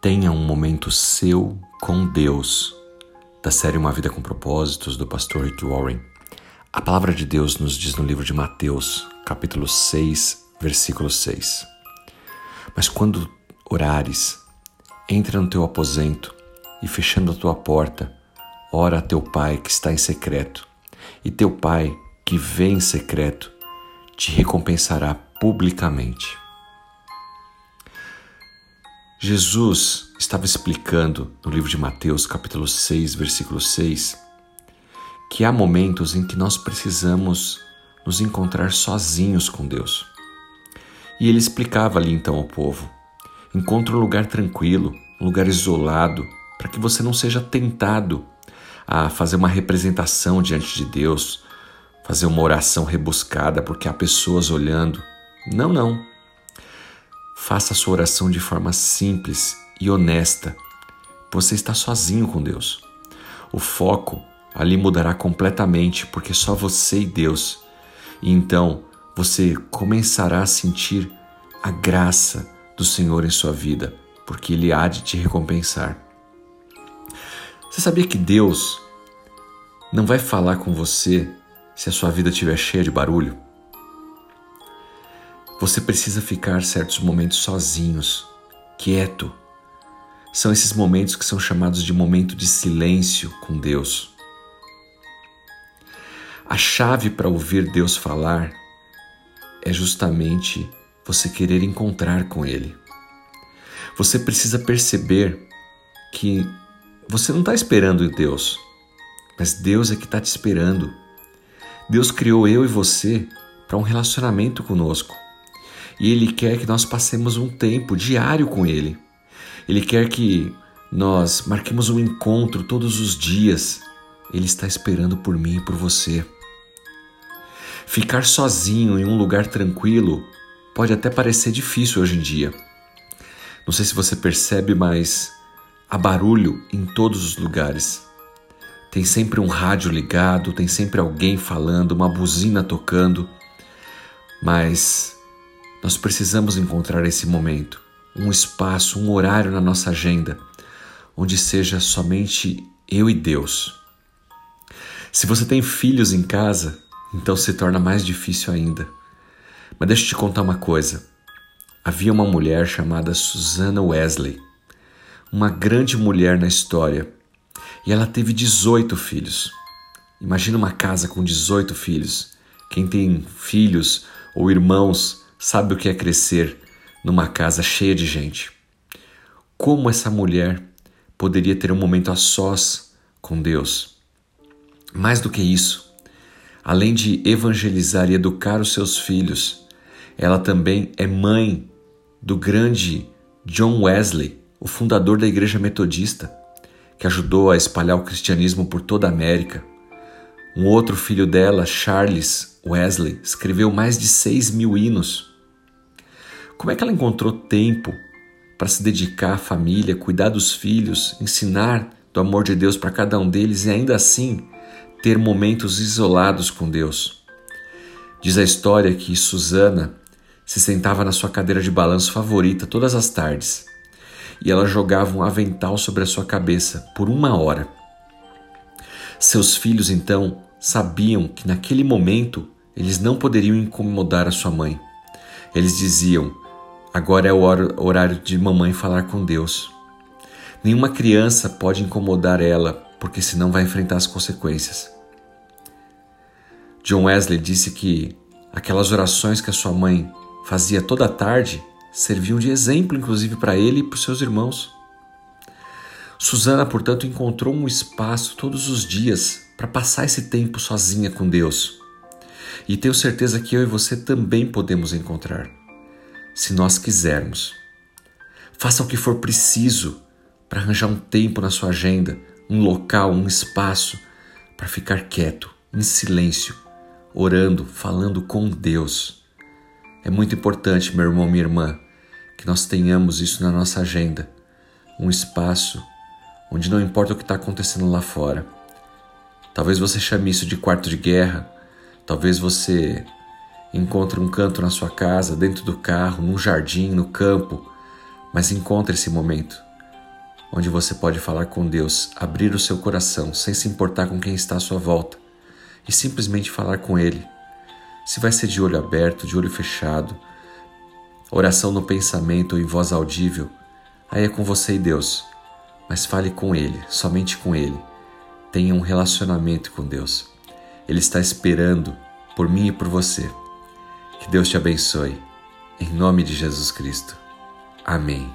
Tenha um momento seu com Deus, da série Uma Vida com Propósitos, do pastor Rick Warren. A palavra de Deus nos diz no livro de Mateus, capítulo 6, versículo 6. Mas quando orares, entra no teu aposento e, fechando a tua porta, ora a teu pai que está em secreto, e teu pai que vê em secreto te recompensará publicamente. Jesus estava explicando no livro de Mateus, capítulo 6, versículo 6, que há momentos em que nós precisamos nos encontrar sozinhos com Deus. E ele explicava ali então ao povo: encontre um lugar tranquilo, um lugar isolado, para que você não seja tentado a fazer uma representação diante de Deus, fazer uma oração rebuscada porque há pessoas olhando. Não, não. Faça a sua oração de forma simples e honesta. Você está sozinho com Deus. O foco ali mudará completamente porque só você e Deus. E então você começará a sentir a graça do Senhor em sua vida, porque Ele há de te recompensar. Você sabia que Deus não vai falar com você se a sua vida estiver cheia de barulho? Você precisa ficar certos momentos sozinhos, quieto. São esses momentos que são chamados de momento de silêncio com Deus. A chave para ouvir Deus falar é justamente você querer encontrar com Ele. Você precisa perceber que você não está esperando Deus, mas Deus é que está te esperando. Deus criou eu e você para um relacionamento conosco e Ele quer que nós passemos um tempo diário com Ele. Ele quer que nós marquemos um encontro todos os dias. Ele está esperando por mim e por você. Ficar sozinho em um lugar tranquilo pode até parecer difícil hoje em dia. Não sei se você percebe, mas há barulho em todos os lugares. Tem sempre um rádio ligado, tem sempre alguém falando, uma buzina tocando. Mas nós precisamos encontrar esse momento, um espaço, um horário na nossa agenda, onde seja somente eu e Deus. Se você tem filhos em casa, então se torna mais difícil ainda. Mas deixa eu te contar uma coisa. Havia uma mulher chamada Susana Wesley, uma grande mulher na história, e ela teve 18 filhos. Imagina uma casa com 18 filhos. Quem tem filhos ou irmãos sabe o que é crescer numa casa cheia de gente. Como essa mulher poderia ter um momento a sós com Deus? Mais do que isso, além de evangelizar e educar os seus filhos, ela também é mãe do grande John Wesley, o fundador da Igreja Metodista, que ajudou a espalhar o cristianismo por toda a América. Um outro filho dela, Charles Wesley, escreveu mais de seis mil hinos como é que ela encontrou tempo para se dedicar à família, cuidar dos filhos, ensinar do amor de Deus para cada um deles e ainda assim ter momentos isolados com Deus? Diz a história que Susana se sentava na sua cadeira de balanço favorita todas as tardes e ela jogava um avental sobre a sua cabeça por uma hora. Seus filhos então sabiam que naquele momento eles não poderiam incomodar a sua mãe. Eles diziam: Agora é o horário de mamãe falar com Deus. Nenhuma criança pode incomodar ela, porque senão vai enfrentar as consequências. John Wesley disse que aquelas orações que a sua mãe fazia toda a tarde serviam de exemplo, inclusive, para ele e para os seus irmãos. Susana, portanto, encontrou um espaço todos os dias para passar esse tempo sozinha com Deus. E tenho certeza que eu e você também podemos encontrar se nós quisermos. Faça o que for preciso para arranjar um tempo na sua agenda, um local, um espaço para ficar quieto, em silêncio, orando, falando com Deus. É muito importante, meu irmão, minha irmã, que nós tenhamos isso na nossa agenda, um espaço onde não importa o que está acontecendo lá fora. Talvez você chame isso de quarto de guerra, talvez você Encontre um canto na sua casa, dentro do carro, num jardim, no campo, mas encontre esse momento onde você pode falar com Deus, abrir o seu coração sem se importar com quem está à sua volta e simplesmente falar com Ele. Se vai ser de olho aberto, de olho fechado, oração no pensamento ou em voz audível, aí é com você e Deus. Mas fale com Ele, somente com Ele. Tenha um relacionamento com Deus. Ele está esperando por mim e por você. Que Deus te abençoe. Em nome de Jesus Cristo. Amém.